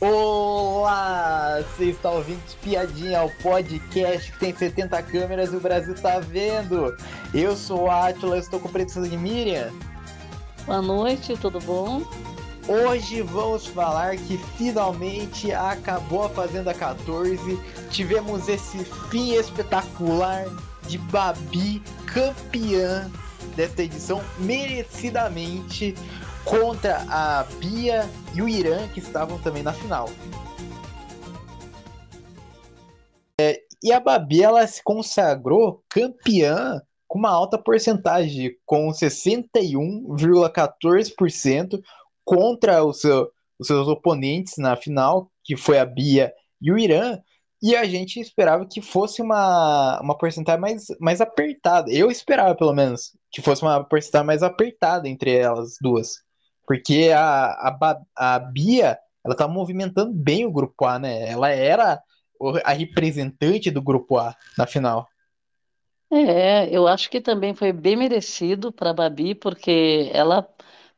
Olá! Você está ouvindo Espiadinha, o podcast que tem 70 câmeras e o Brasil tá vendo. Eu sou o Atila, estou com presença de Miriam. Boa noite, tudo bom? Hoje vamos falar que finalmente acabou a Fazenda 14. Tivemos esse fim espetacular de Babi campeã desta edição, merecidamente contra a Bia e o Irã, que estavam também na final. É, e a Babi ela se consagrou campeã com uma alta porcentagem, com 61,14% contra o seu, os seus oponentes na final, que foi a Bia e o Irã. E a gente esperava que fosse uma, uma porcentagem mais, mais apertada. Eu esperava, pelo menos, que fosse uma porcentagem mais apertada entre elas duas. Porque a, a, a Bia, ela tá movimentando bem o grupo A, né? Ela era a representante do grupo A na final. É, eu acho que também foi bem merecido para a Babi, porque ela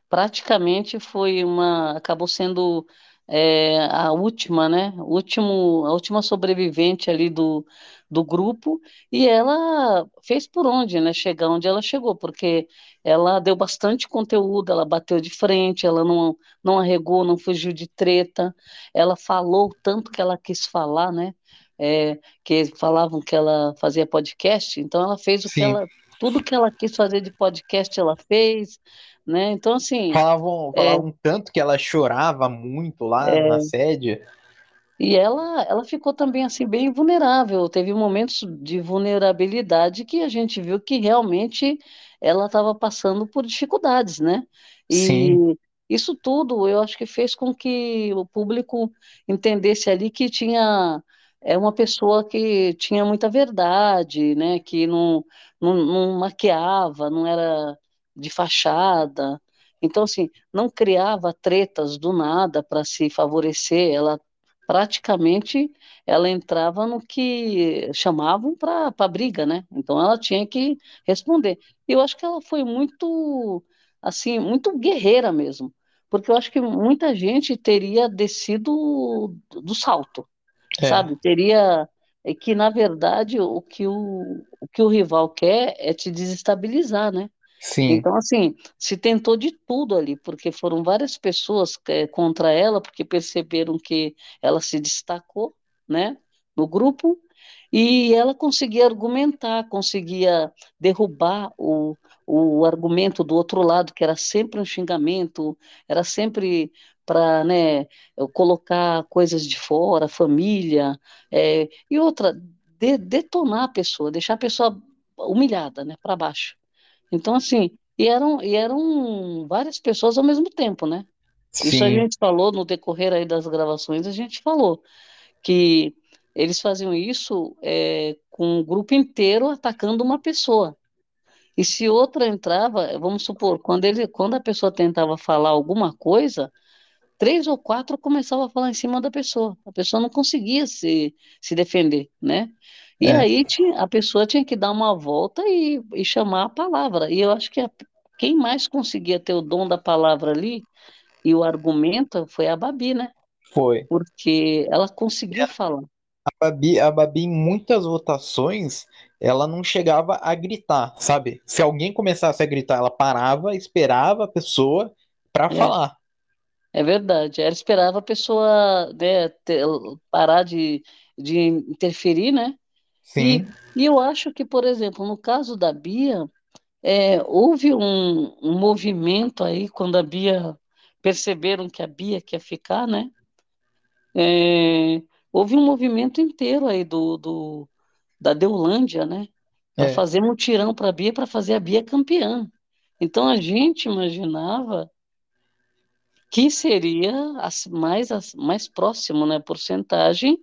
praticamente foi uma, acabou sendo é, a última, né? Último, a última sobrevivente ali do, do grupo, e ela fez por onde, né? Chegar onde ela chegou, porque ela deu bastante conteúdo, ela bateu de frente, ela não, não arregou, não fugiu de treta, ela falou tanto que ela quis falar, né? É, que falavam que ela fazia podcast, então ela fez o Sim. que ela, tudo que ela quis fazer de podcast ela fez, né? Então, assim. Falavam, falavam é, tanto que ela chorava muito lá é, na sede. E ela, ela ficou também assim bem vulnerável. Teve momentos de vulnerabilidade que a gente viu que realmente ela estava passando por dificuldades, né? E Sim. isso tudo eu acho que fez com que o público entendesse ali que tinha é uma pessoa que tinha muita verdade, né? Que não, não, não maquiava, não era de fachada. Então, assim, não criava tretas do nada para se favorecer, ela praticamente ela entrava no que chamavam para briga, né? Então ela tinha que responder. E eu acho que ela foi muito, assim, muito guerreira mesmo, porque eu acho que muita gente teria descido do salto, é. sabe? Teria é que na verdade o que o, o que o rival quer é te desestabilizar, né? Sim. Então, assim, se tentou de tudo ali, porque foram várias pessoas é, contra ela, porque perceberam que ela se destacou, né, no grupo, e ela conseguia argumentar, conseguia derrubar o, o argumento do outro lado, que era sempre um xingamento, era sempre para né, colocar coisas de fora, família, é, e outra, de, detonar a pessoa, deixar a pessoa humilhada, né, para baixo. Então, assim, e eram, e eram várias pessoas ao mesmo tempo, né? Sim. Isso a gente falou no decorrer aí das gravações, a gente falou que eles faziam isso é, com o grupo inteiro atacando uma pessoa. E se outra entrava, vamos supor, quando, ele, quando a pessoa tentava falar alguma coisa, três ou quatro começavam a falar em cima da pessoa. A pessoa não conseguia se, se defender, né? E é. aí a pessoa tinha que dar uma volta e, e chamar a palavra. E eu acho que a, quem mais conseguia ter o dom da palavra ali e o argumento foi a Babi, né? Foi. Porque ela conseguia é. falar. A Babi, a Babi, em muitas votações, ela não chegava a gritar, sabe? Se alguém começasse a gritar, ela parava, esperava a pessoa para é. falar. É verdade. Ela esperava a pessoa né, ter, parar de, de interferir, né? Sim. E, e eu acho que, por exemplo, no caso da Bia, é, houve um, um movimento aí, quando a Bia perceberam que a Bia quer ficar, né? É, houve um movimento inteiro aí do, do da Deulândia, né? Para é. fazer mutirão para a Bia, para fazer a Bia campeã. Então a gente imaginava que seria as, mais, as, mais próximo, né? Porcentagem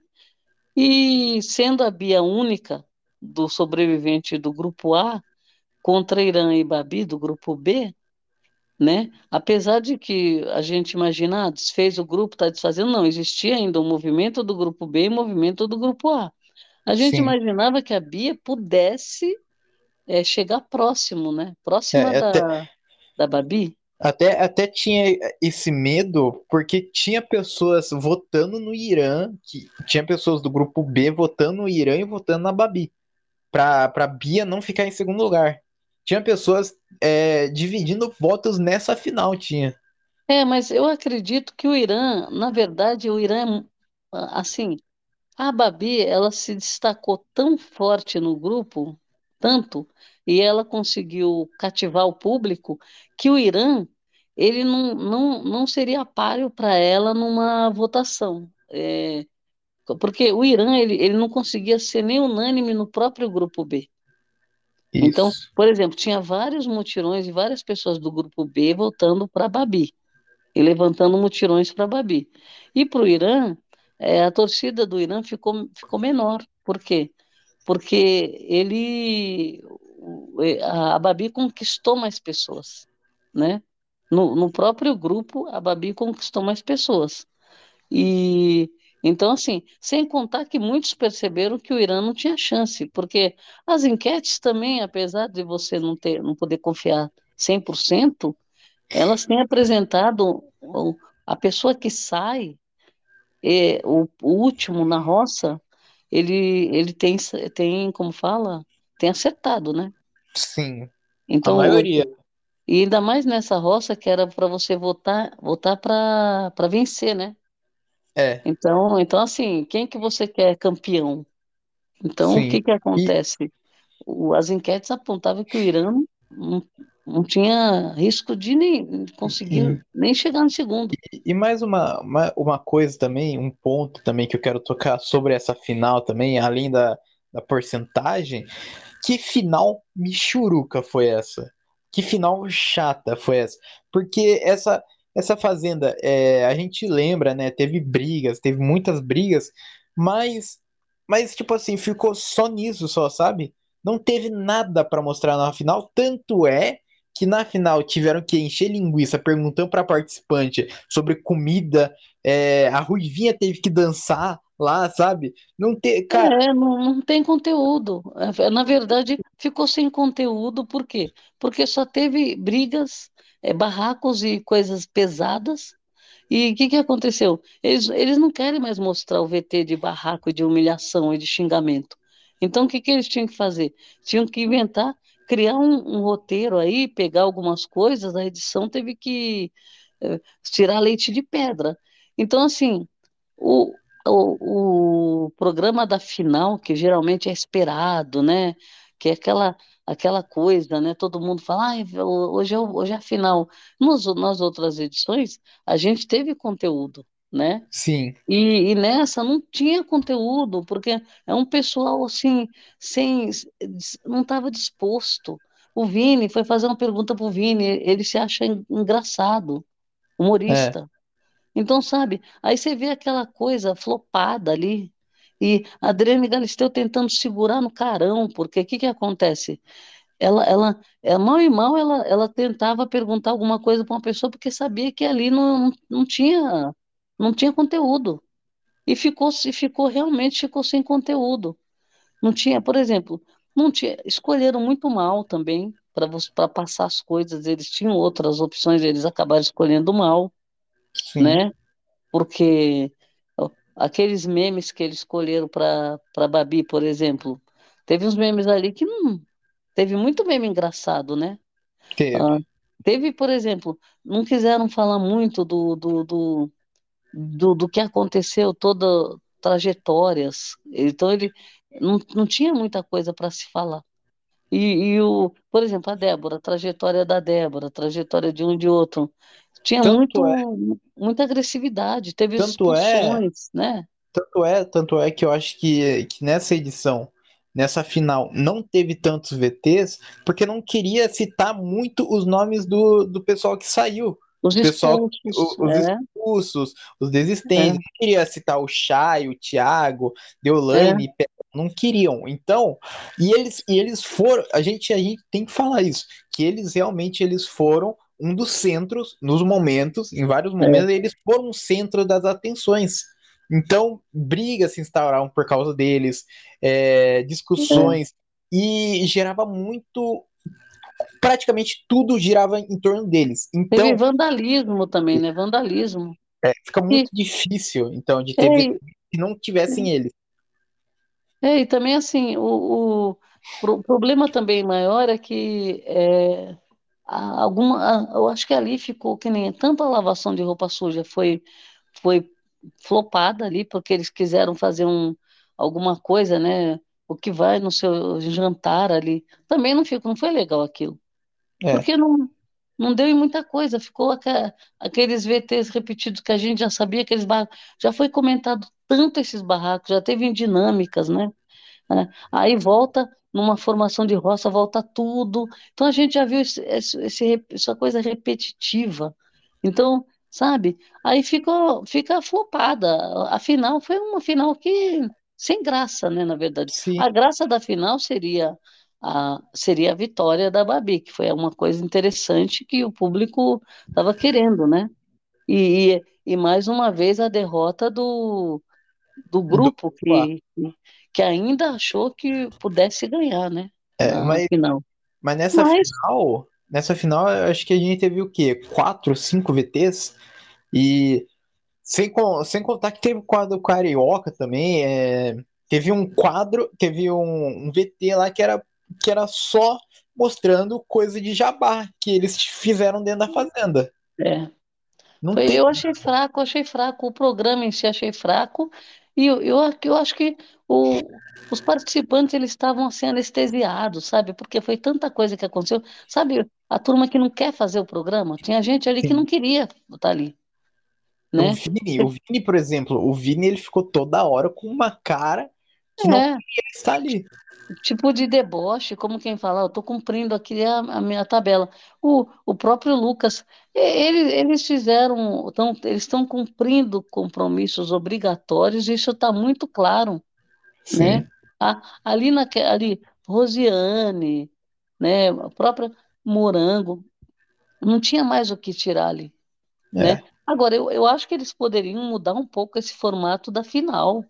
e sendo a Bia única do sobrevivente do grupo A contra Irã e Babi do grupo B, né? Apesar de que a gente imagina, ah, desfez o grupo, está desfazendo, não, existia ainda o movimento do grupo B e o movimento do grupo A. A gente Sim. imaginava que a Bia pudesse é, chegar próximo, né? Próxima é, da, até... da Babi. Até, até tinha esse medo, porque tinha pessoas votando no Irã, que tinha pessoas do grupo B votando no Irã e votando na Babi, pra, pra Bia não ficar em segundo lugar. Tinha pessoas é, dividindo votos nessa final, tinha. É, mas eu acredito que o Irã, na verdade, o Irã, assim, a Babi, ela se destacou tão forte no grupo, tanto, e ela conseguiu cativar o público, que o Irã, ele não, não, não seria páreo para ela numa votação. É, porque o Irã, ele, ele não conseguia ser nem unânime no próprio grupo B. Então, Isso. por exemplo, tinha vários mutirões e várias pessoas do grupo B votando para Babi e levantando mutirões para Babi. E para o Irã, é, a torcida do Irã ficou, ficou menor. Por quê? Porque ele, a Babi conquistou mais pessoas, né? No, no próprio grupo, a Babi conquistou mais pessoas. E então, assim, sem contar que muitos perceberam que o Irã não tinha chance, porque as enquetes também, apesar de você não ter, não poder confiar 100%, elas têm apresentado a pessoa que sai, é, o, o último na roça, ele, ele tem, tem, como fala, tem acertado, né? Sim, a Então, o- maioria. e ainda mais nessa roça que era para você votar, votar para para vencer, né? É, Então, então assim, quem que você quer campeão? Então, o sim. que que E, acontece? O- as enquetes apontavam que o Irã não, não tinha risco de nem conseguir e, nem chegar no segundo. e mais uma, uma, uma coisa também, um ponto também que eu quero tocar sobre essa final também, além da, da porcentagem, que final michuruca foi essa? Que final chata foi essa? Porque essa essa fazenda, é, a gente lembra, né? Teve brigas, teve muitas brigas, mas mas tipo assim, ficou só nisso só, sabe? Não teve nada pra mostrar na final, tanto é que na final tiveram que encher linguiça perguntando pra participante sobre comida, é, a Ruivinha teve que dançar lá, sabe? Não ter, cara, É, não, não tem conteúdo. É, Na verdade, ficou sem conteúdo, por quê? Porque só teve brigas, é, barracos e coisas pesadas. E o que que aconteceu? Eles, eles não querem mais mostrar o VT de barraco, de humilhação e de xingamento. Então, o que que eles tinham que fazer? Tinham que inventar, criar um, um roteiro aí, pegar algumas coisas, a edição teve que eh, tirar leite de pedra. Então, assim, o, o, o programa da final, que geralmente é esperado, né? Que é aquela, aquela coisa, né? Todo mundo fala, "Ai, hoje é, hoje é a final. Nos, nas outras edições, a gente teve conteúdo, né? sim, E, e nessa não tinha conteúdo, porque é um pessoal assim, sem, não estava disposto. O Vini foi fazer uma pergunta para o Vini, ele se acha en- engraçado, é, humorista. Então, sabe, aí você vê aquela coisa flopada ali, e Adriane Galisteu tentando segurar no carão, porque o que que acontece? Ela, ela, é, mal e mal, ela, ela tentava perguntar alguma coisa para uma pessoa, porque sabia que ali não, não tinha, não tinha conteúdo. E ficou, se ficou, realmente ficou sem conteúdo. Não tinha, por exemplo, não tinha, escolheram muito mal também, para passar as coisas, eles tinham outras opções, eles acabaram escolhendo mal, sim. né? porque aqueles memes que eles escolheram para Babi, por exemplo, teve uns memes ali que não teve muito meme engraçado, né? Teve. Ah, teve, por exemplo, não quiseram falar muito do, do, do, do, do que aconteceu, toda trajetórias. Então ele não, não tinha muita coisa para se falar. E, e o, por exemplo, a Débora, a trajetória da Débora, a trajetória de um e de outro, tinha Tanto é, muito, muita agressividade, teve tanto é, expulsões, né? tanto é, tanto é que eu acho que, que nessa edição, nessa final, não teve tantos VTs, porque não queria citar muito os nomes do, do pessoal que saiu. Os pessoal, expulsos, os é, expulsos, os desistentes. é, Não queria citar o Chay, o Thiago, é, Deolane, Pe- não queriam. Então, e eles, e eles foram, a gente, a gente tem que falar isso, que eles realmente eles foram um dos centros, nos momentos, em vários é. momentos, eles foram o centro das atenções. Então, brigas se instauraram por causa deles, é, é. discussões, e gerava muito. praticamente tudo girava em torno deles. Então, Teve vandalismo também, né? Vandalismo. é, fica muito E, difícil, então, de ter é, que não tivessem eles. é, e também assim, o, o pro- problema também maior é que é, alguma, a- eu acho que ali ficou que nem tanto a lavação de roupa suja foi foi flopada ali porque eles quiseram fazer um alguma coisa, né? O que vai no seu jantar ali também não ficou, não foi legal aquilo. É, Porque não, não deu em muita coisa, ficou aqueles VTs repetidos que a gente já sabia, aqueles barracos, já foi comentado tanto esses barracos, já teve em dinâmicas, né? Né? Aí volta numa formação de roça, volta tudo. Então a gente já viu esse, esse- essa coisa repetitiva. Então, sabe? Aí ficou, fica flopada. A final foi uma final que sem graça, né? Na verdade, sim, a graça da final seria a, seria a vitória da Babi, que foi uma coisa interessante que o público estava querendo, né? E, e, e mais uma vez a derrota do do do grupo lá. que, que ainda achou que pudesse ganhar, né? É, mas, final. mas nessa Mas, final, nessa final, eu acho que a gente teve o quê? Quatro, cinco VTs? E sem, sem contar que teve o quadro Carioca também. é, teve um quadro, teve um, um VT lá que era, que era só mostrando coisa de jabá que eles fizeram dentro da fazenda. é, Não foi, teve. eu achei fraco, achei fraco. O programa em si achei fraco. E eu, eu, eu acho que o, os participantes eles estavam assim anestesiados, sabe? Porque foi tanta coisa que aconteceu. Sabe, a turma que não quer fazer o programa, tinha gente ali que não Sim. queria estar ali, O né? Vini, o Vini, por exemplo, o Vini ele ficou toda hora com uma cara que não É, queria estar ali. tipo de deboche, como quem fala, eu tô cumprindo aqui a, a minha tabela. O, o próprio Lucas, ele, eles fizeram, tão, eles estão cumprindo compromissos obrigatórios, isso está muito claro, né? Sim, A- ali, naque, ali, Rosiane, né? A própria Morango, não tinha mais o que tirar ali, né? é, Agora, eu, eu acho que eles poderiam mudar um pouco esse formato da final,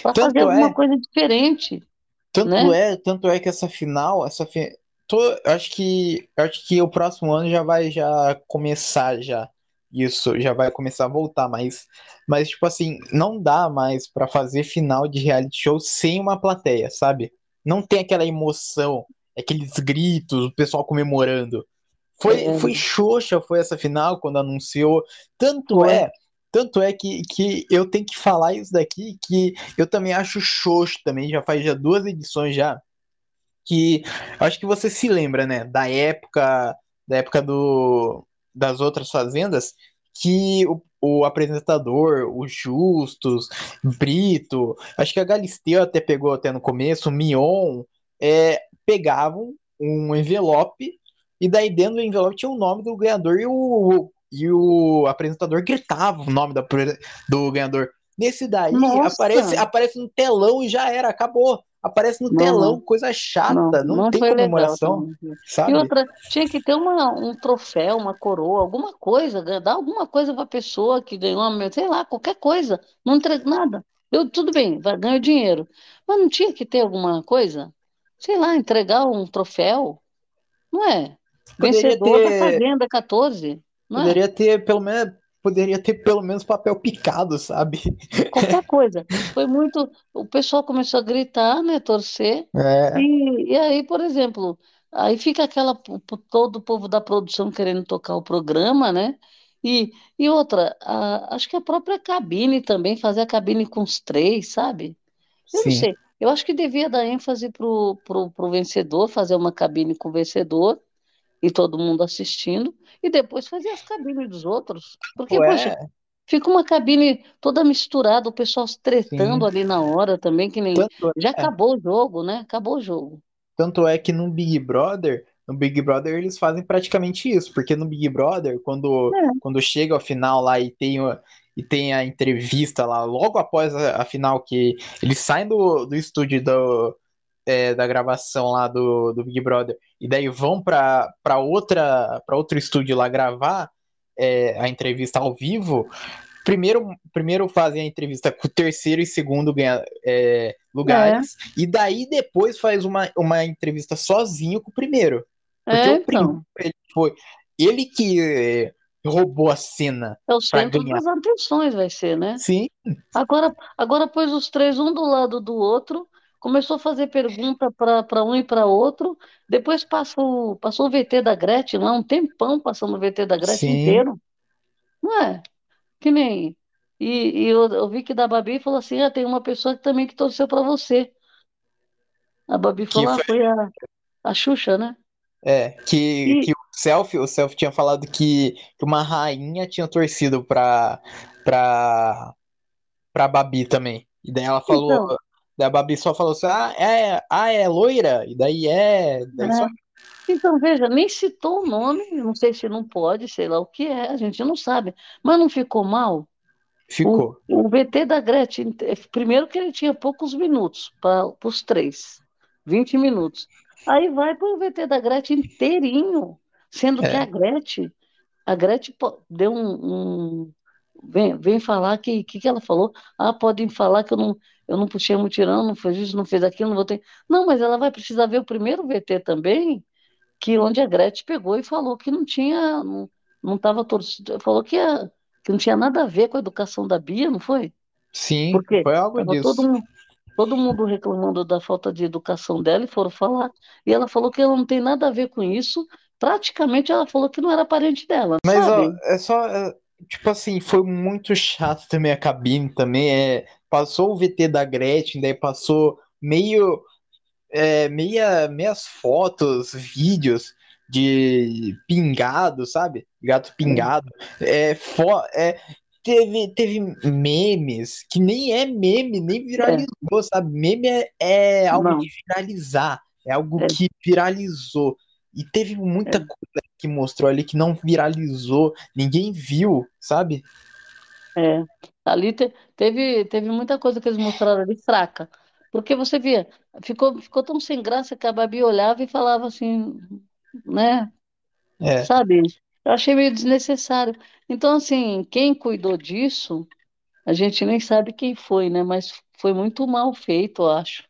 para fazer alguma é coisa diferente, Tanto né? é, tanto é que essa final, essa fi... tô, eu acho que acho que o próximo ano já vai já começar já isso, já vai começar a voltar, mas mas tipo assim, não dá mais pra fazer final de reality show sem uma plateia, sabe? Não tem aquela emoção, aqueles gritos, o pessoal comemorando. Foi É, foi xoxa foi essa final quando anunciou. Tanto foi. é tanto é que, que eu tenho que falar isso daqui, que eu também acho xoxo também, já faz já duas edições já, que acho que você se lembra, né, da época, da época do, das outras fazendas, que o, o apresentador, o Justus, Brito, acho que a Galisteu até pegou até no começo, o Mion, é, pegavam um envelope e daí dentro do envelope tinha o nome do ganhador e o, e o apresentador gritava o nome da, do ganhador. Nesse daí aparece, aparece no telão e já era, acabou. Aparece no não, telão, não, coisa não, chata, não não tem foi legal comemoração, também. E sabe? outra, tinha que ter uma, um troféu, uma coroa, alguma coisa, dar alguma coisa para a pessoa que ganhou, sei lá, qualquer coisa, não entrega nada. Eu, tudo bem, ganhar dinheiro, mas não tinha que ter alguma coisa? Sei lá, entregar um troféu, não é? Poderia Vencedor da ter, Fazenda 14, não é? poderia ter pelo menos, poderia ter pelo menos papel picado, sabe? Qualquer coisa. Foi muito. O pessoal começou a gritar, né? Torcer. É, E, e aí, por exemplo, aí fica aquela. Todo o povo da produção querendo tocar o programa, né? E, e outra, a- acho que a própria cabine também, fazer a cabine com os três, sabe? Eu não sim. sei. Eu acho que devia dar ênfase pro, pro, pro vencedor, fazer uma cabine com o vencedor e todo mundo assistindo, e depois fazer as cabines dos outros. Porque, Pô, poxa. é, Fica uma cabine toda misturada, o pessoal se tretando sim. ali na hora também, que nem. Tanto Já é, acabou o jogo, né? Acabou o jogo. tanto é que no Big Brother, no Big Brother eles fazem praticamente isso, porque no Big Brother, quando, É, quando chega ao final lá e tem, o- e tem a entrevista lá, logo após a, a final, que eles saem do, do estúdio do, é, da gravação lá do, do Big Brother, e daí vão para outra para outro estúdio lá gravar é, a entrevista ao vivo, primeiro, primeiro fazem a entrevista com o terceiro e segundo ganha, é, lugares, é. e daí depois faz uma, uma entrevista sozinho com o primeiro. Porque é, o primeiro então. ele foi ele que roubou a cena. É o centro das atenções, vai ser, né? Sim. Agora, agora pôs os três um do lado do outro, começou a fazer pergunta para um e para outro, depois passou, passou o VT da Gretchen lá, um tempão passando o VT da Gretchen Sim. inteiro. Não é? Que nem. E, e eu, eu vi que da Babi falou assim: ah, tem uma pessoa que também que torceu para você. A Babi falou: ah, foi, foi a, a Xuxa, né? é, que, E que o Selfie, o Selfie tinha falado que, que uma rainha tinha torcido pra, pra, pra Babi também. E daí ela falou, então, daí a Babi só falou assim, ah, é, ah, é loira? E daí é, daí só é, então veja, nem citou o nome, não sei se não pode, sei lá o que é, a gente não sabe, mas não ficou mal. O, ficou. o VT da Gretchen, primeiro que ele tinha poucos minutos para os três, 20 minutos. Aí vai para o VT da Gretchen inteirinho, sendo que a É, Gretchen, a Gretchen deu um, um- vem, vem falar que que, que ela falou? Ah, podem falar que eu não, eu não puxei mutirão, não fez isso, não fez aquilo, não votei. Não, mas ela vai precisar ver o primeiro VT também, que onde a Gretchen pegou e falou que não tinha, não, estava torcida, falou que, a- que não tinha nada a ver com a educação da Bia, não foi? sim, Porque foi algo estava todo disso. mundo, todo mundo reclamando da falta de educação dela e foram falar. E ela falou que ela não tem nada a ver com isso. Praticamente ela falou que não era parente dela, Mas, ó, é só, é, tipo assim, foi muito chato também a cabine também, é, passou o VT da Gretchen, daí passou meio, é, meia, meias fotos, vídeos de pingado, sabe? Gato pingado. É, fo é, teve, teve memes que nem é meme, nem É, é, viralizou, sabe? Meme é, é algo não, viralizar, é algo é, que viralizou. E teve muita é, coisa que mostrou ali que não viralizou, ninguém viu, sabe? é. Ali te- teve, teve muita coisa que eles mostraram ali fraca. Porque você via, ficou, ficou tão sem graça que a Babi olhava e falava assim, né? É, Sabe? Eu achei meio desnecessário. Então, assim, quem cuidou disso, a gente nem sabe quem foi, né? Mas foi muito mal feito, eu acho.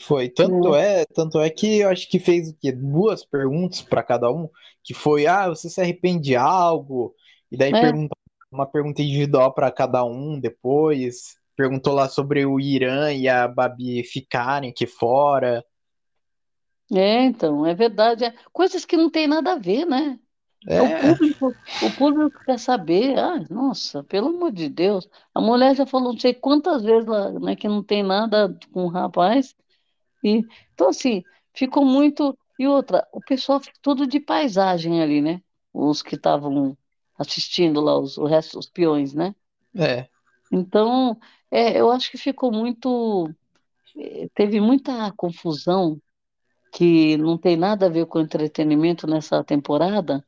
Foi. Tanto é, tanto é que eu acho que fez o quê? Duas perguntas para cada um, que foi, ah, você se arrepende de algo? E daí É, pergunta, uma pergunta individual para cada um depois. Perguntou lá sobre o Irã e a Babi ficarem aqui fora. é, então, é verdade. É coisas que não tem nada a ver, né? É o É, público, o público quer saber. Ah, nossa, pelo amor de Deus. A mulher já falou não sei quantas vezes lá, né, que não tem nada com o rapaz. E, então, assim, ficou muito. E outra, o pessoal ficou tudo de paisagem ali, né? Os que estavam assistindo lá, os, o resto, os peões, né? é, Então, é, eu acho que ficou muito. eh, Teve muita confusão que não tem nada a ver com entretenimento nessa temporada,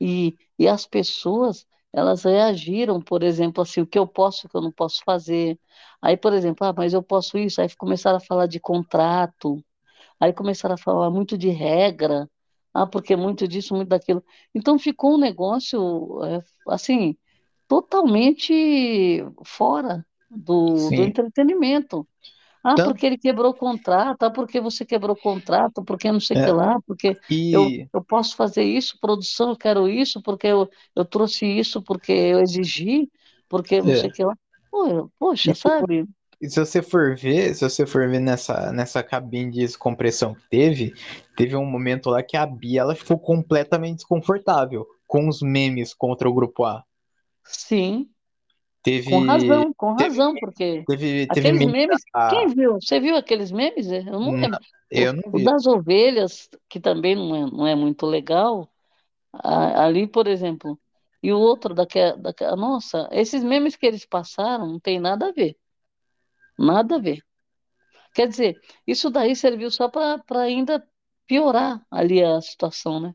e, e as pessoas, elas reagiram, por exemplo, assim, o que eu posso, o que eu não posso fazer. Aí, por exemplo, ah, mas eu posso isso, aí começaram a falar de contrato, aí começaram a falar muito de regra, ah, porque muito disso, muito daquilo. Então ficou um negócio, é, assim, totalmente fora do, do entretenimento. Ah, Tanto, porque ele quebrou o contrato, ah, porque você quebrou o contrato, porque não sei o que é, lá, porque eu, e, eu posso fazer isso, produção, eu quero isso, porque eu, eu trouxe isso, porque eu exigi, porque não sei o é, que lá. Pô, eu- e poxa, tipo, sabe? E se você for ver, se você for ver nessa, nessa cabine de descompressão que teve, teve um momento lá que a Bia ela ficou completamente desconfortável com os memes contra o grupo A. Sim, com Teve, razão, com teve, razão, porque teve, teve aqueles meme memes, quem viu? Você viu aqueles memes? Eu não Não, lembro. O, eu não o vi. das ovelhas, que também não é, não é muito legal, ali, por exemplo, e o outro daquela, daquela, nossa, esses memes que eles passaram não tem nada a ver, nada a ver. Quer dizer, isso daí serviu só para ainda piorar ali a situação, né?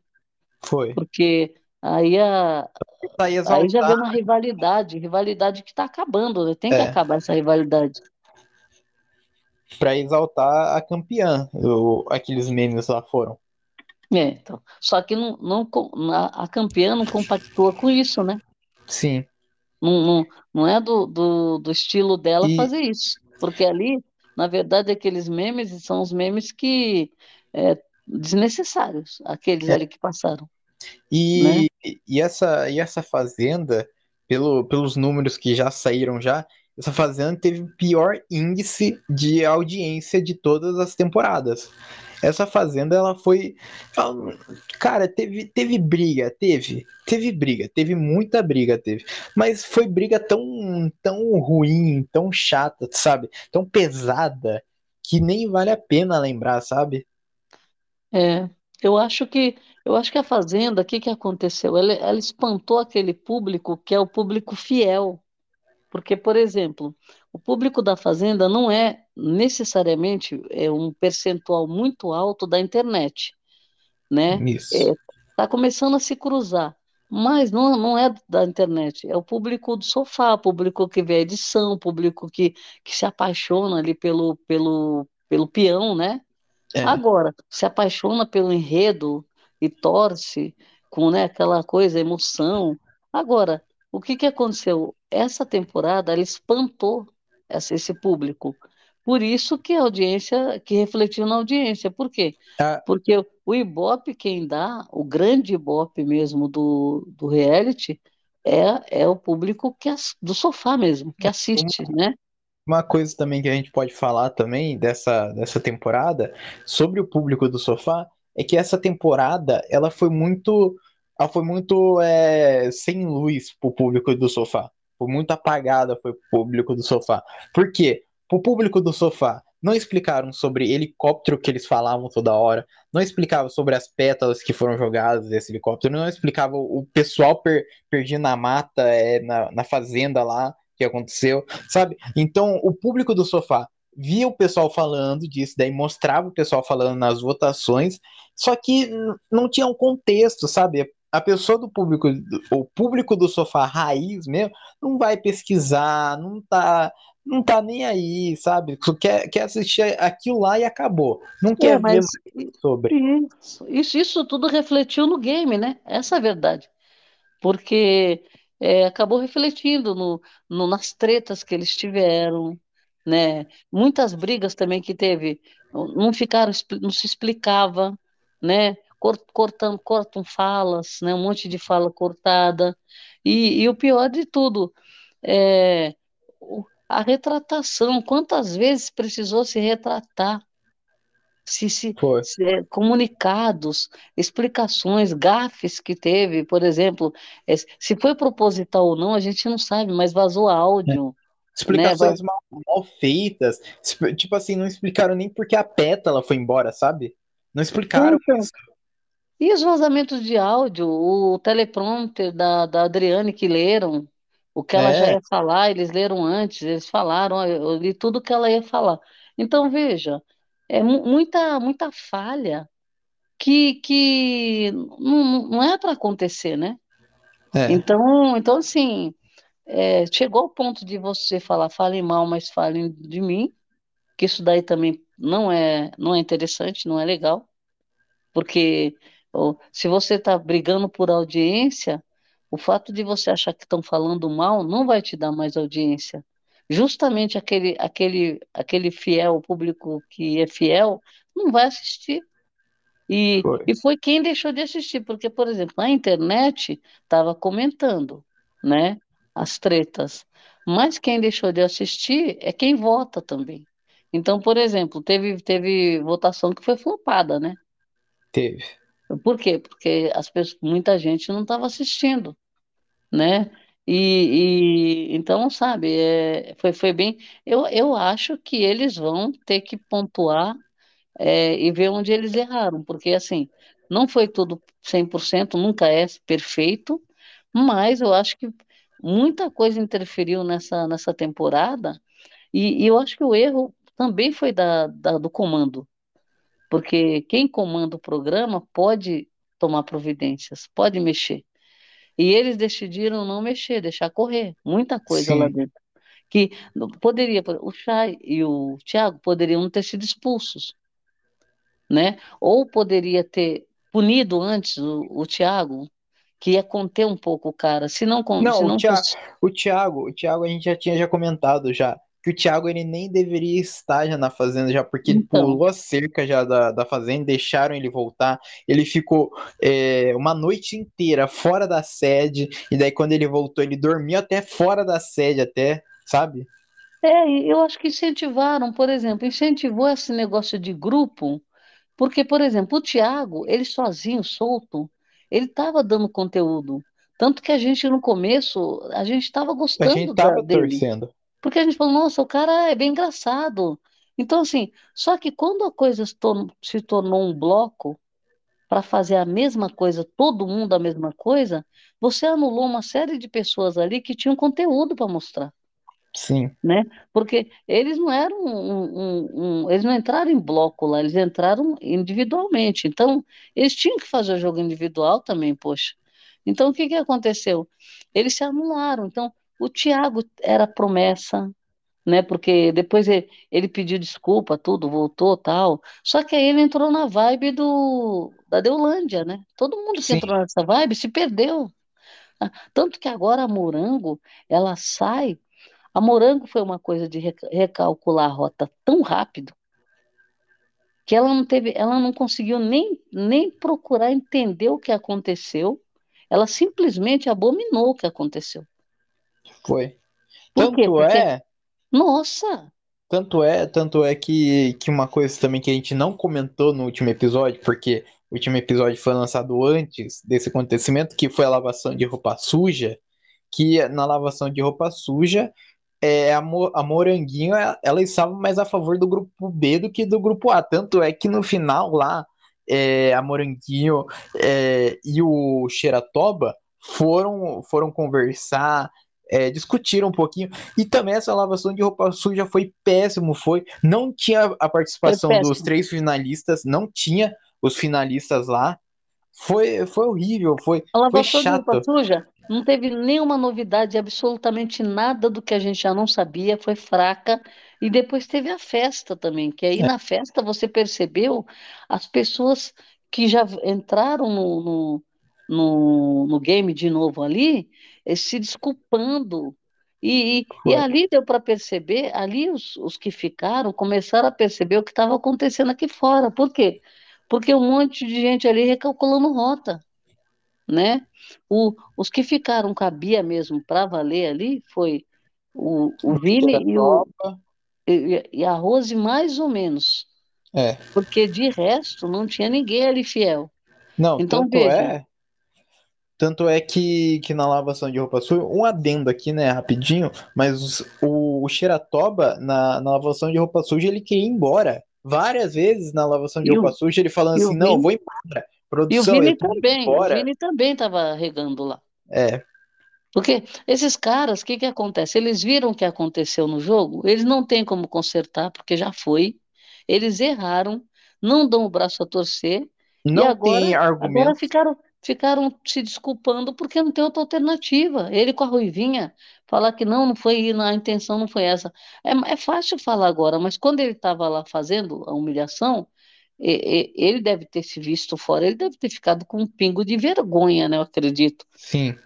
Foi. Porque aí, a, Pra aí já vem uma rivalidade, rivalidade que está acabando, né? Tem que é, acabar essa rivalidade. pra exaltar a campeã. O- aqueles memes lá foram. É, então. Só que não, não, a campeã não compactua com isso, né? Sim. Não, não, não é do, do, do estilo dela E, fazer isso. Porque ali, na verdade, aqueles memes são os memes que é, desnecessários, aqueles é, ali que passaram, né? e, e essa, e essa fazenda, pelo, pelos números que já saíram já, essa fazenda teve o pior índice de audiência de todas as temporadas. Essa fazenda, ela foi. Cara, teve, teve briga, teve. Teve briga, teve muita briga, teve. Mas foi briga tão, tão ruim, tão chata, sabe? Tão pesada, que nem vale a pena lembrar, sabe? É, eu acho que eu acho que a Fazenda, o que que aconteceu? Ela, ela espantou aquele público que é o público fiel. Porque, por exemplo, o público da Fazenda não é necessariamente é um percentual muito alto da internet, né? Isso. Está começando a se cruzar, mas não, não é da internet, é o público do sofá, o público que vê a edição, o público que, que se apaixona ali pelo, pelo, pelo peão, né? É. Agora, se apaixona pelo enredo e torce com, né, aquela coisa, emoção. Agora, o que que aconteceu? Essa temporada, ela espantou essa- esse público. Por isso que a audiência, que refletiu na audiência. Por quê? Ah, Porque o Ibope, quem dá, o grande Ibope mesmo do, do reality, é, é o público que as- do sofá mesmo, que assiste, né? Uma coisa também que a gente pode falar também dessa, dessa temporada sobre o público do sofá é que essa temporada ela foi muito ela foi muito é, sem luz pro público do sofá. Foi muito apagada foi pro público do sofá. Por quê? Pro público do sofá não explicaram sobre helicóptero que eles falavam toda hora, não explicavam sobre as pétalas que foram jogadas desse helicóptero, não explicavam o pessoal per, perdido na mata, é, na, na fazenda lá que aconteceu sabe? Então, o público do sofá via o pessoal falando disso, daí mostrava o pessoal falando nas votações, só que não tinha um contexto, sabe? A pessoa do público, o público do sofá raiz mesmo, não vai pesquisar, não tá, não tá nem aí, sabe? Quer, quer assistir aquilo lá e acabou. Não É, quer ver sobre. isso, isso, isso tudo refletiu no game, né? Essa é a verdade. porque é, acabou refletindo no, no- nas tretas que eles tiveram, né? Muitas brigas também que teve, não ficaram, não se explicava, né? Cor- Cortam, falas, né? Um monte de fala cortada. E, e o pior de tudo, é a retratação. Quantas vezes precisou se retratar? se, se, se, é, comunicados, explicações, gafes que teve, por exemplo, é, se foi proposital ou não, a gente não sabe, mas vazou áudio, né? Va- Explicações mal, mal feitas. Tipo assim, não explicaram nem porque a pétala foi embora, sabe? Não explicaram Então, isso. e os vazamentos de áudio, o teleprompter da, da Adriane que leram, o que ela já É, ia falar, eles leram antes, eles falaram, eu li tudo que ela ia falar. Então, veja, é mu- muita, muita falha que, que não, não é para acontecer, né? é, Então, então assim, é, chegou ao ponto de você falar, falem mal, mas falem de mim, que isso daí também não é, não é interessante, não é legal, porque se você está brigando por audiência, o fato de você achar que estão falando mal não vai te dar mais audiência. Justamente aquele, aquele, aquele fiel, o público que é fiel, não vai assistir. E, foi. e foi quem deixou de assistir, porque, por exemplo, a internet estava comentando, né, as tretas, mas quem deixou de assistir é quem vota também. Então, por exemplo, teve, teve votação que foi flopada, né? Teve. Por quê? Porque as pessoas, muita gente não estava assistindo, né? E, e então, sabe, é, foi, foi bem. Eu, eu acho que eles vão ter que pontuar é, e ver onde eles erraram, porque assim, não foi tudo 100%, nunca é perfeito, mas eu acho que muita coisa interferiu nessa, nessa temporada, e, e eu acho que o erro também foi da, da- do comando, porque quem comanda o programa pode tomar providências, pode mexer. E eles decidiram não mexer, deixar correr, muita coisa lá Sim, dentro. Que poderia, o Chay e o Thiago poderiam ter sido expulsos né? Ou poderia ter punido antes o, o Thiago, que ia conter um pouco o cara. Se não, não, se o, não Thiago, o Thiago, o Thiago a gente já tinha já comentado já que o Thiago ele nem deveria estar já na fazenda já porque ele Então, pulou a cerca já da, da fazenda, deixaram ele voltar, ele ficou é, uma noite inteira fora da sede e daí quando ele voltou ele dormiu até fora da sede até, sabe? é, eu acho que incentivaram, por exemplo, incentivou esse negócio de grupo, porque, por exemplo, o Thiago, ele sozinho, solto, ele estava dando conteúdo. Tanto que a gente, no começo, a gente estava A gente gostando da- tava dele. torcendo. Porque a gente falou, nossa, o cara é bem engraçado. Então, assim, só que quando a coisa se tor- se tornou um bloco para fazer a mesma coisa, todo mundo a mesma coisa, você anulou uma série de pessoas ali que tinham conteúdo para mostrar, Sim, né? Porque eles não eram um, um- um- eles não entraram em bloco lá, eles entraram individualmente. Então, eles tinham que fazer o jogo individual também, poxa. Então, o que que aconteceu? Eles se anularam. Então, o Thiago era promessa, né? Porque depois ele, ele pediu desculpa, tudo, voltou, tal. Só que aí ele entrou na vibe do da Deulândia, né? Todo mundo que sim, entrou nessa vibe se perdeu. Ah, Tanto que agora a Morango, ela sai. A Morango foi uma coisa de reca- recalcular a rota tão rápido que ela não teve, ela não conseguiu nem, nem procurar entender o que aconteceu. Ela simplesmente abominou o que aconteceu. foi. Por? Tanto Porque, é, nossa, tanto é, tanto é que, que uma coisa também que a gente não comentou no último episódio, porque o último episódio foi lançado antes desse acontecimento, que foi a lavação de roupa suja, que na lavação de roupa suja, é, a, Mo- a Moranguinho, ela ela estava mais a favor do grupo B do que do grupo A. Tanto é que no final lá, é, a Moranguinho é, e o Xeratoba foram, foram conversar, é, discutiram um pouquinho. E também essa lavação de roupa suja foi péssimo, foi. Não tinha a participação dos três finalistas, não tinha os finalistas lá. Foi, foi horrível, foi, A foi lavação de roupa chato. suja não teve nenhuma novidade, absolutamente nada do que a gente já não sabia, foi fraca. E depois teve a festa também, que aí É, na festa você percebeu as pessoas que já entraram no, no, no, no game de novo ali, eh, se desculpando. E, e, e ali deu para perceber, ali os, os que ficaram começaram a perceber o que estava acontecendo aqui fora. Por quê? Porque um monte de gente ali recalculando rota né? O, os que ficaram com a Bia mesmo para valer ali foi o, o Vini e, o, e, e a Rose mais ou menos, é. porque de resto não tinha ninguém ali fiel. Não, Então tanto veja, é, tanto é que, que na lavação de roupa suja, um adendo aqui, né, rapidinho, mas o, o Xeratoba, na, na lavação de roupa suja, ele queria ir embora. Várias vezes na lavação de roupa suja, ele falando assim, não, Vini, vou embora. E o Produção, Vini também, o embora. Vini também estava regando lá. É, Porque esses caras, o que que acontece? Eles viram o que aconteceu no jogo, eles não têm como consertar, porque já foi. Eles erraram, não dão o braço a torcer, não agora, tem agora argumento. ficaram, ficaram se desculpando porque não tem outra alternativa. Ele com a Ruivinha falar que não, não foi, a intenção não foi essa. É, é fácil falar agora, mas quando ele estava lá fazendo a humilhação, ele deve ter se visto fora, ele deve ter ficado com um pingo de vergonha, né? Eu acredito. Sim,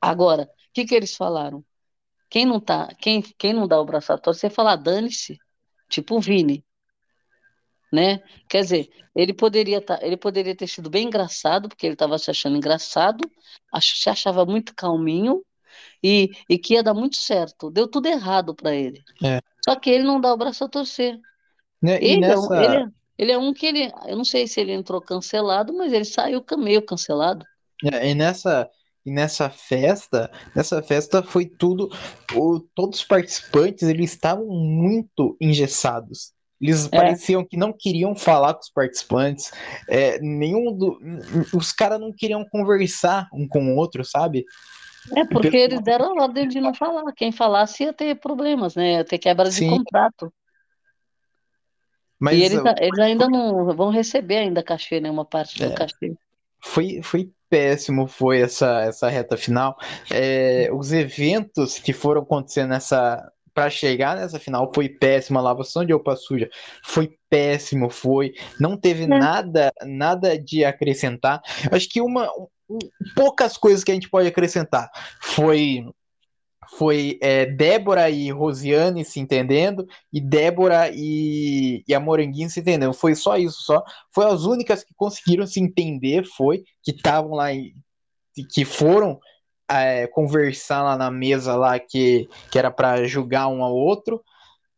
Agora, o que que eles falaram? Quem não tá, quem, quem não dá o braço a torcer, fala, dane-se, tipo o Vini, né? Quer dizer, ele poderia tá, ele poderia ter sido bem engraçado, porque ele estava se achando engraçado, ach- se achava muito calminho e, e que ia dar muito certo. Deu tudo errado para ele. é. Só que ele não dá o braço a torcer. Né, E Ele é um, ele nessa, é, ele é um que ele, eu não sei se ele entrou cancelado, mas ele saiu meio cancelado. É, E nessa, e nessa festa, nessa festa foi tudo, o- todos os participantes, eles estavam muito engessados. Eles É, pareciam que não queriam falar com os participantes, é, nenhum do, os caras não queriam conversar um com o outro, sabe? é porque pelo- eles deram a ordem de não falar. Quem falasse ia ter problemas, né? Ia ter quebra de Sim, contrato. E mas eles, uh, eles ainda não vão receber ainda cachê, né? Uma parte do é, cachê. foi, foi péssimo, foi essa, essa reta final. É, os eventos que foram acontecendo nessa para chegar nessa final foi péssimo, a lavação de roupa suja foi péssimo, foi, não teve É. nada nada de acrescentar. Acho que uma poucas coisas que a gente pode acrescentar. Foi foi é, Débora e Rosiane se entendendo, e Débora e, e a Moranguinho se entendendo. Foi só isso, só. Foi as únicas que conseguiram se entender, foi, que estavam lá, e, que foram é, conversar lá na mesa lá, que, que era para julgar um ao outro,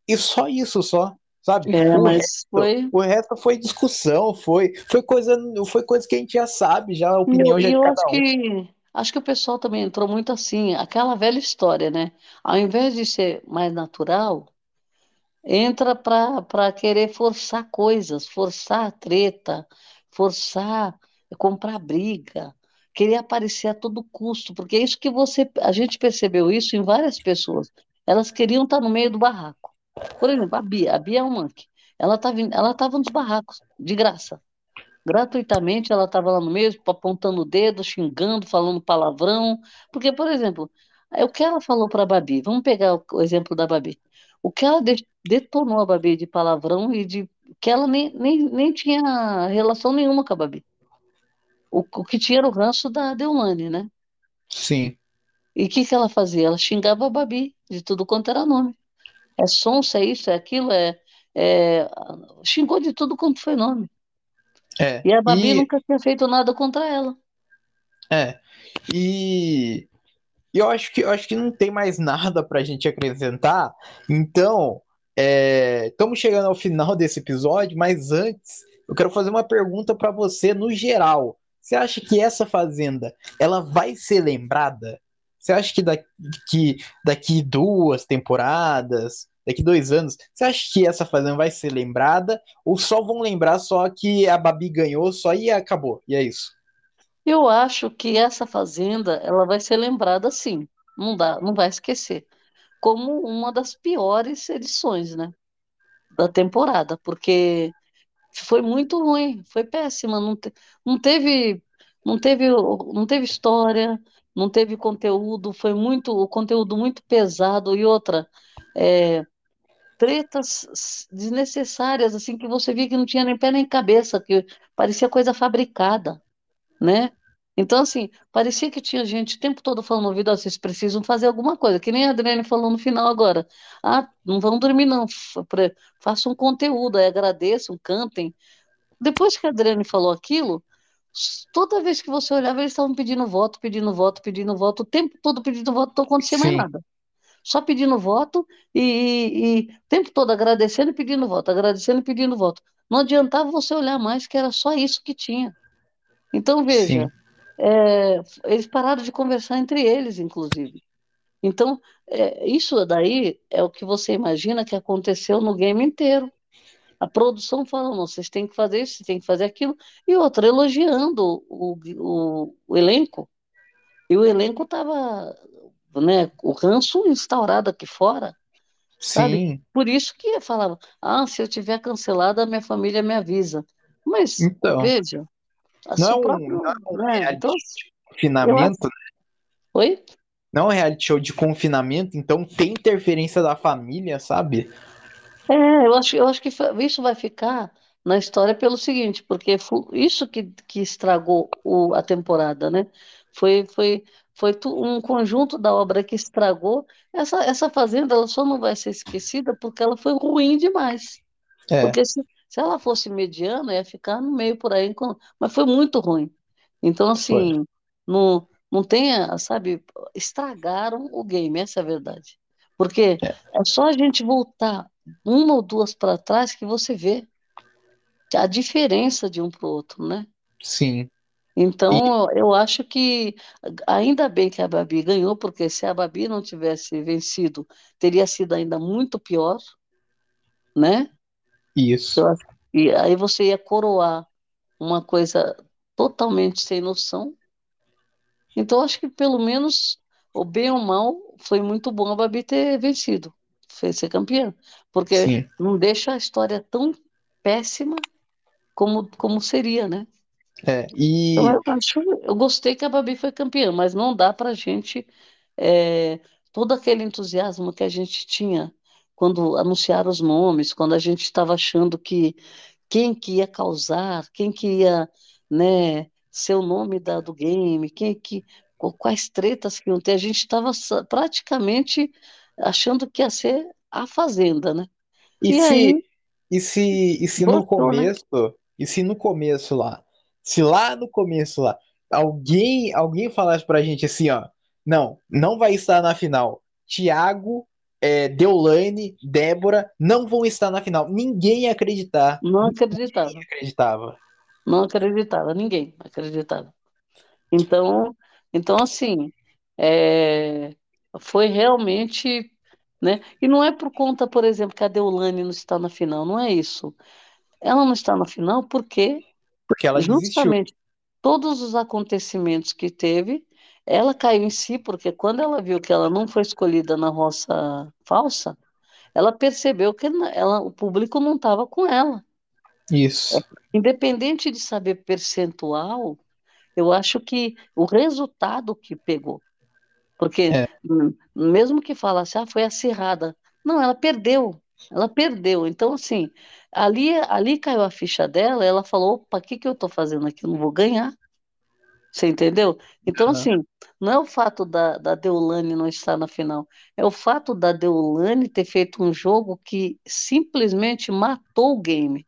e só isso, só. Sabe? É, o, mas resto, foi. o resto foi discussão, foi, foi, coisa, foi coisa que a gente já sabe, já a opinião já e de eu cada acho um. que acho que o pessoal também entrou muito assim, aquela velha história, né? Ao invés de ser mais natural, entra para querer forçar coisas, forçar treta, forçar comprar briga, querer aparecer a todo custo, porque é isso que você, a gente percebeu isso em várias pessoas. Elas queriam estar no meio do barraco. Por exemplo, a Bia, a Bia é um monkey. Ela estava ela estava nos barracos, de graça. Gratuitamente, ela estava lá no meio, apontando o dedo, xingando, falando palavrão. Porque, por exemplo, é o que ela falou para a Babi, vamos pegar o, exemplo da Babi. O que ela de- detonou a Babi de palavrão e de que ela nem, nem, nem tinha relação nenhuma com a Babi. O, o que tinha era o ranço da Deolane, né? Sim, E o que que ela fazia? Ela xingava a Babi de tudo quanto era nome. É sonsa, é isso, é aquilo, é, é... Xingou de tudo quanto foi nome. É. E a Babi E, nunca tinha feito nada contra ela. é. E eu acho que, eu acho que não tem mais nada para a gente acrescentar. Então, é, estamos chegando ao final desse episódio, mas antes, eu quero fazer uma pergunta para você no geral. Você acha que essa fazenda, ela vai ser lembrada? Você acha que daqui, que daqui duas temporadas, daqui dois anos, você acha que essa fazenda vai ser lembrada? Ou só vão lembrar só que a Babi ganhou, só e acabou? E é isso. Eu acho que essa fazenda, ela vai ser lembrada sim. Não dá, não vai esquecer. Como uma das piores edições, né, da temporada, porque foi muito ruim, foi péssima, não, te- não teve, não teve, não teve história, não teve conteúdo, foi muito, o conteúdo muito pesado e outra, é, tretas desnecessárias, assim, que você via que não tinha nem pé nem cabeça, que parecia coisa fabricada, né? Então, assim, parecia que tinha gente o tempo todo falando ouvido, "Ó, vocês precisam fazer alguma coisa, que nem a Adriane falou no final agora. Ah, não vão dormir, não. Façam um conteúdo, aí agradeçam, cantem. Depois que a Adriane falou aquilo, toda vez que você olhava, eles estavam pedindo voto, pedindo voto, pedindo voto, o tempo todo pedindo voto, não acontecia mais Sim, nada. Só pedindo voto e, e, e o tempo todo agradecendo e pedindo voto, agradecendo e pedindo voto. Não adiantava você olhar mais que era só isso que tinha. Então, veja. É, eles pararam de conversar entre eles, inclusive. Então, é, isso daí é o que você imagina que aconteceu no game inteiro. A produção falando, "Não, vocês têm que fazer isso, vocês têm que fazer aquilo, e outra, elogiando o, o, o elenco. E o elenco estava, né, o ranço instaurado aqui fora, sabe? sim. Por isso que falava, ah, se eu tiver cancelado, a minha família me avisa. Mas, Então. veja, Não se é próprio, não é né, reality então, eu confinamento, oi? não é reality show de confinamento, então tem interferência da família, sabe? É, eu acho, eu acho que isso vai ficar na história pelo seguinte, porque isso que, que estragou o- a temporada, né? Foi, foi, foi um conjunto da obra que estragou. Essa, essa fazenda ela só não vai ser esquecida porque ela foi ruim demais. É, Porque se, se ela fosse mediana, ia ficar no meio por aí, mas foi muito ruim. Então, foi. assim, não, não tenha, sabe, estragaram o game, essa é a verdade. Porque É, é só a gente voltar uma ou duas para trás que você vê a diferença de um para o outro, né? sim. Então, eu acho que ainda bem que a Babi ganhou, porque se a Babi não tivesse vencido, teria sido ainda muito pior, né? isso. Eu E aí você ia coroar uma coisa totalmente sem noção. Então, eu acho que pelo menos, o bem ou mal, foi muito bom a Babi ter vencido, ser campeã, porque Sim. não deixa a história tão péssima como, como seria, né? É, e eu acho, eu gostei que a Babi foi campeã, mas não dá pra gente, é, todo aquele entusiasmo que a gente tinha quando anunciaram os nomes, quando a gente estava achando que quem que ia causar, quem que ia, né, ser o nome da, do game, quem que, quais tretas que iam ter. A gente estava praticamente achando que ia ser a Fazenda, né? E, E se, aí e se, e se no brotou, né? começo, e se no começo lá, se lá no começo lá, alguém, alguém falasse pra gente assim, ó, não, não vai estar na final. Thiago, é, Deolane, Débora não vão estar na final. Ninguém ia acreditar. Não Ninguém acreditava, acreditava. não acreditava, ninguém acreditava. Então, então assim, é, foi realmente, né? E não é por conta, por exemplo, que a Deolane não está na final, não é isso. Ela não está na final porque Porque ela desistiu. justamente todos os acontecimentos que teve, ela caiu em si, porque quando ela viu que ela não foi escolhida na roça falsa, ela percebeu que ela, o público não estava com ela. Isso. Independente de saber percentual, eu acho que o resultado que pegou. Porque É, hum, mesmo que falasse, ah, foi acirrada. Não, ela perdeu. Ela perdeu. Então, assim, ali, ali caiu a ficha dela, ela falou, opa, o que que eu estou fazendo aqui? Eu não vou ganhar. Você entendeu? Então, aham, assim, não é o fato da, da Deolane não estar na final, é o fato da Deolane ter feito um jogo que simplesmente matou o game,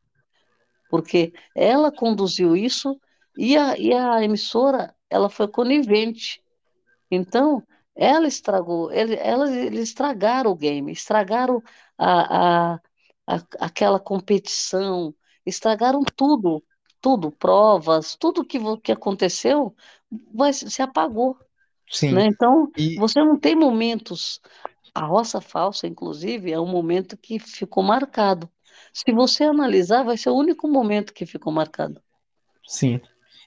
porque ela conduziu isso e a, e a emissora, ela foi conivente. Então, ela estragou, ele, elas, eles estragaram o game, estragaram a, a, a- aquela competição, estragaram tudo, tudo, provas, tudo que, que aconteceu vai, se apagou, né? sim. Então, E você não tem momentos, a roça falsa, inclusive, é um momento que ficou marcado. Se você analisar, vai ser o único momento que ficou marcado, sim.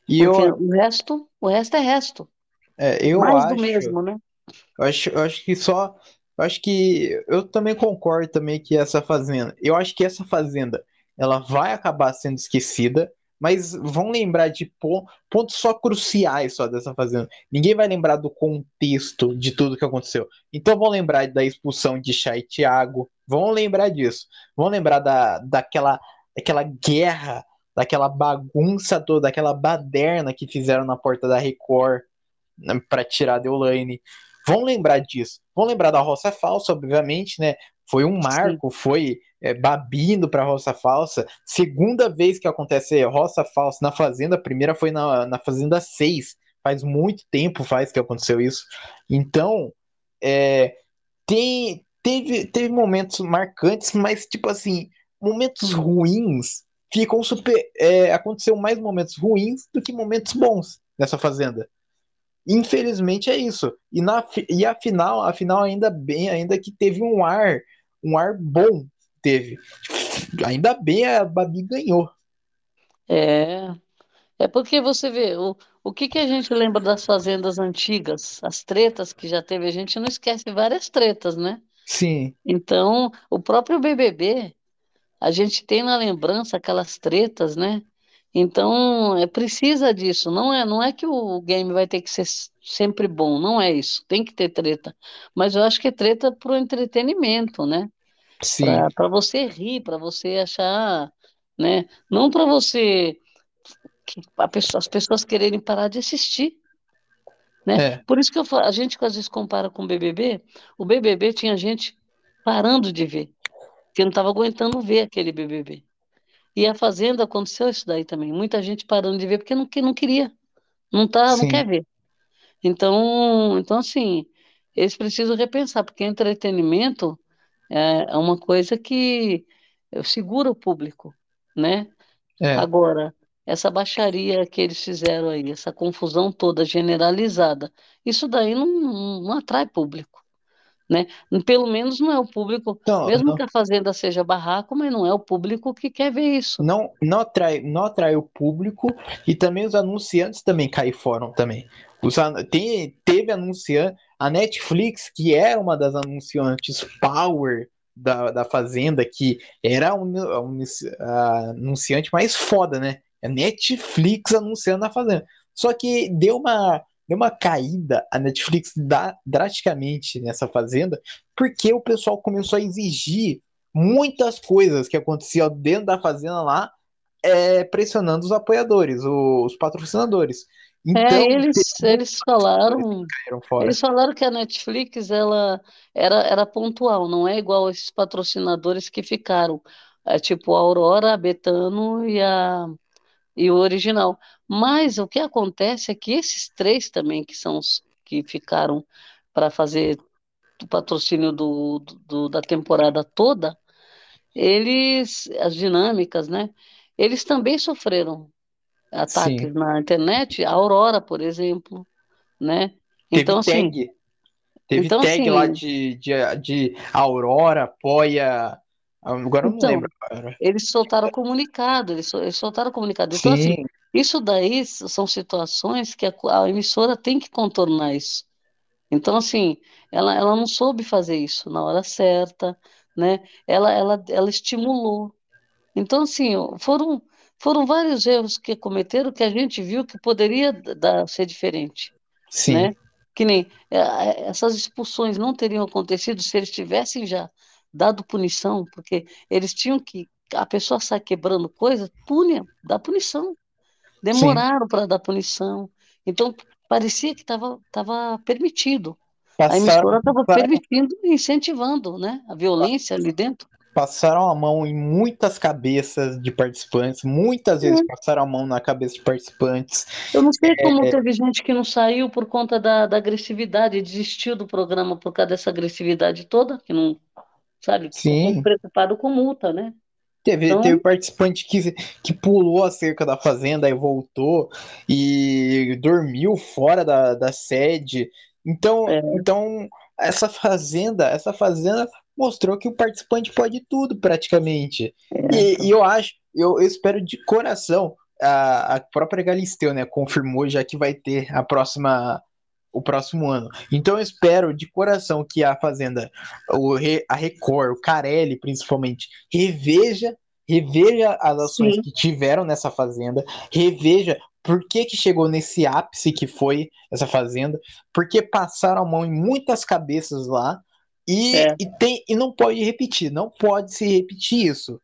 E porque eu, o resto, o resto é resto, é, eu mais do acho. mesmo, né? Eu acho, eu acho que só. Eu acho que. Eu também concordo também que essa fazenda. Eu acho que essa fazenda ela vai acabar sendo esquecida, mas vão lembrar de pon- pontos só cruciais só dessa fazenda. Ninguém vai lembrar do contexto de tudo que aconteceu. Então vão lembrar da expulsão de Chay e Thiago. Vão lembrar disso. Vão lembrar da, daquela, daquela guerra, daquela bagunça toda, daquela baderna que fizeram na porta da Record né, para tirar a Deolane. Vão lembrar disso. Vão lembrar da roça falsa, obviamente, né? Foi um marco, foi é, babindo para roça falsa. Segunda vez que acontece roça falsa na Fazenda, a primeira foi na, na Fazenda 6. Faz muito tempo faz que aconteceu isso. Então, é, tem, teve, teve momentos marcantes, mas, tipo assim, momentos ruins ficam super. É, aconteceu mais momentos ruins do que momentos bons nessa Fazenda. Infelizmente é isso. E, na, e a final, a final ainda bem, ainda que teve um ar, um ar bom, teve. Ainda bem a Babi ganhou. É, é porque você vê, o, o que que a gente lembra das fazendas antigas, as tretas que já teve, a gente não esquece várias tretas, né? Sim, Então, o próprio BBB, a gente tem na lembrança aquelas tretas, né? Então, é, precisa disso, não é, não é que o game vai ter que ser sempre bom, não é isso, tem que ter treta, mas eu acho que é treta pro entretenimento, né? sim, Para para você rir, para você achar, né? Não para você pessoa- as pessoas quererem parar de assistir, né? é, Por isso que eu, fa- a gente às vezes compara com o BBB, o BBB tinha gente parando de ver, que não estava aguentando ver aquele BBB. E a Fazenda aconteceu isso daí também, muita gente parando de ver porque não, não queria, não tá, não quer ver. Então, então assim, eles precisam repensar, porque entretenimento é é uma coisa que eh, segura o público, né? é. Agora, essa baixaria que eles fizeram aí, essa confusão toda generalizada, isso daí não não atrai público, né? Pelo menos não é o público, Então, mesmo que não, a Fazenda seja barraco, mas não é o público que quer ver isso. não, não atrai, não atrai o público e também os anunciantes também caem fora também. Os, tem, teve anunciante, a Netflix, que era uma das anunciantes power da, da Fazenda, que era a, uni- a a anunciante mais foda, né? A Netflix anunciando na Fazenda. Só que deu uma, deu uma caída a Netflix da, drasticamente nessa Fazenda, porque o pessoal começou a exigir muitas coisas que aconteciam dentro da fazenda lá é, pressionando os apoiadores, os patrocinadores. Então, é, eles, eles falaram, eles falaram que a Netflix ela era, era pontual, não é igual esses patrocinadores que ficaram, é, tipo a Aurora, a Betano e a e o original. Mas o que acontece é que esses três também que são os que ficaram para fazer o patrocínio do, do, da temporada toda, eles, as dinâmicas, né? Eles também sofreram ataques Sim. na internet, a Aurora, por exemplo, né? Teve então, assim, tag. Teve então, tag assim, lá de, de, de Aurora, apoia. Agora eu não então, lembro. Eles soltaram comunicado, eles, eles soltaram comunicado. Então, assim, Sim. assim, isso daí são situações que a, a, emissora tem que contornar isso. Então, assim, ela, ela não soube fazer isso na hora certa, né? Ela, ela, ela estimulou. Então, assim, foram foram vários erros que cometeram que a gente viu que poderia dar, ser diferente. Sim. Né? Que nem é, é, essas expulsões não teriam acontecido se eles tivessem já dado punição, porque eles tinham que. A pessoa sai quebrando coisa, punha, dá punição. Demoraram para dar punição. Então, parecia que estava tava permitido. Passaram, a emissora estava permitindo e incentivando né, a violência ali dentro passaram a mão em muitas cabeças de participantes, muitas vezes passaram a mão na cabeça de participantes. Eu não sei como é... teve gente que não saiu por conta da, da agressividade, desistiu do programa por causa dessa agressividade toda, que não, sabe, Sim. preocupado com multa, né? Teve, então... teve participante que, que pulou a cerca da fazenda e voltou e dormiu fora da, da sede. Então, é. então essa fazenda, essa fazenda mostrou que o participante pode tudo praticamente. É. E, e, eu acho, eu, eu, espero de coração, a, a própria Galisteu, né, confirmou já que vai ter a próxima o próximo ano. Então eu espero de coração que a Fazenda, o, a Record, o Carelli principalmente, reveja reveja as ações Sim. que tiveram nessa fazenda, reveja por que, que chegou nesse ápice que foi essa fazenda, porque passaram a mão em muitas cabeças lá e, é. e, tem, e não pode repetir, não pode se repetir isso.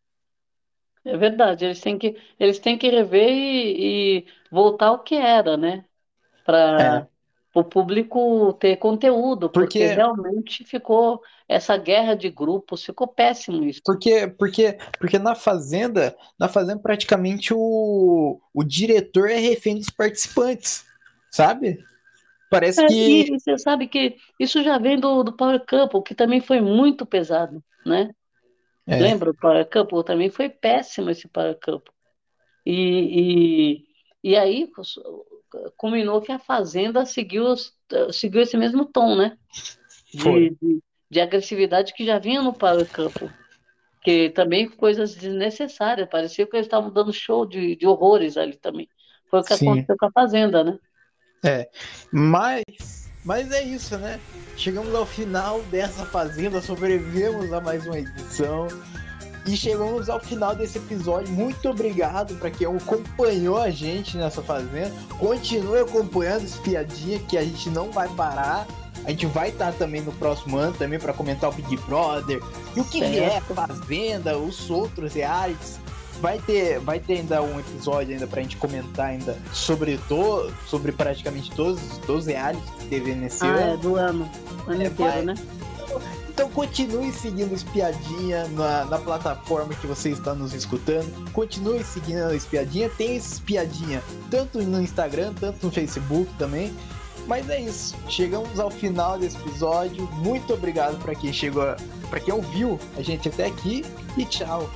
É verdade, eles têm que, eles têm que rever e, e voltar ao que era, né? Para é. O público ter conteúdo, porque, porque, realmente ficou essa guerra de grupos, ficou péssimo isso. Porque, porque, porque na Fazenda, na Fazenda praticamente o, o diretor é refém dos participantes, sabe? Parece é, que. E você sabe que isso já vem do, do Power Couple, que também foi muito pesado, né? É. Lembra do Power Couple? Também foi péssimo esse Power Couple. E, e, e aí culminou que a Fazenda seguiu, seguiu esse mesmo tom, né? De, de, de, agressividade que já vinha no Power Couple. Que também coisas desnecessárias. Parecia que eles estavam dando show de, de horrores ali também. Foi o que Sim. aconteceu com a Fazenda, né? É, mas, mas é isso, né? Chegamos ao final dessa fazenda, sobrevivemos a mais uma edição. E chegamos ao final desse episódio. Muito obrigado para quem acompanhou a gente nessa fazenda. Continue acompanhando esse piadinha que a gente não vai parar. A gente vai estar também no próximo ano também para comentar o Big Brother e o que certo. vier, Fazenda, os outros realities. Vai ter, vai ter ainda um episódio ainda pra gente comentar ainda sobre to, sobre praticamente todos, os realities que teve nesse ah, ano. É, do ano. ano é, inteiro, vai... né? Então continue seguindo Espiadinha na, na, plataforma que você está nos escutando. Continue seguindo a Espiadinha. Tem Espiadinha tanto no Instagram, tanto no Facebook também. Mas é isso. Chegamos ao final desse episódio. Muito obrigado para quem chegou, para quem ouviu a gente até aqui e tchau.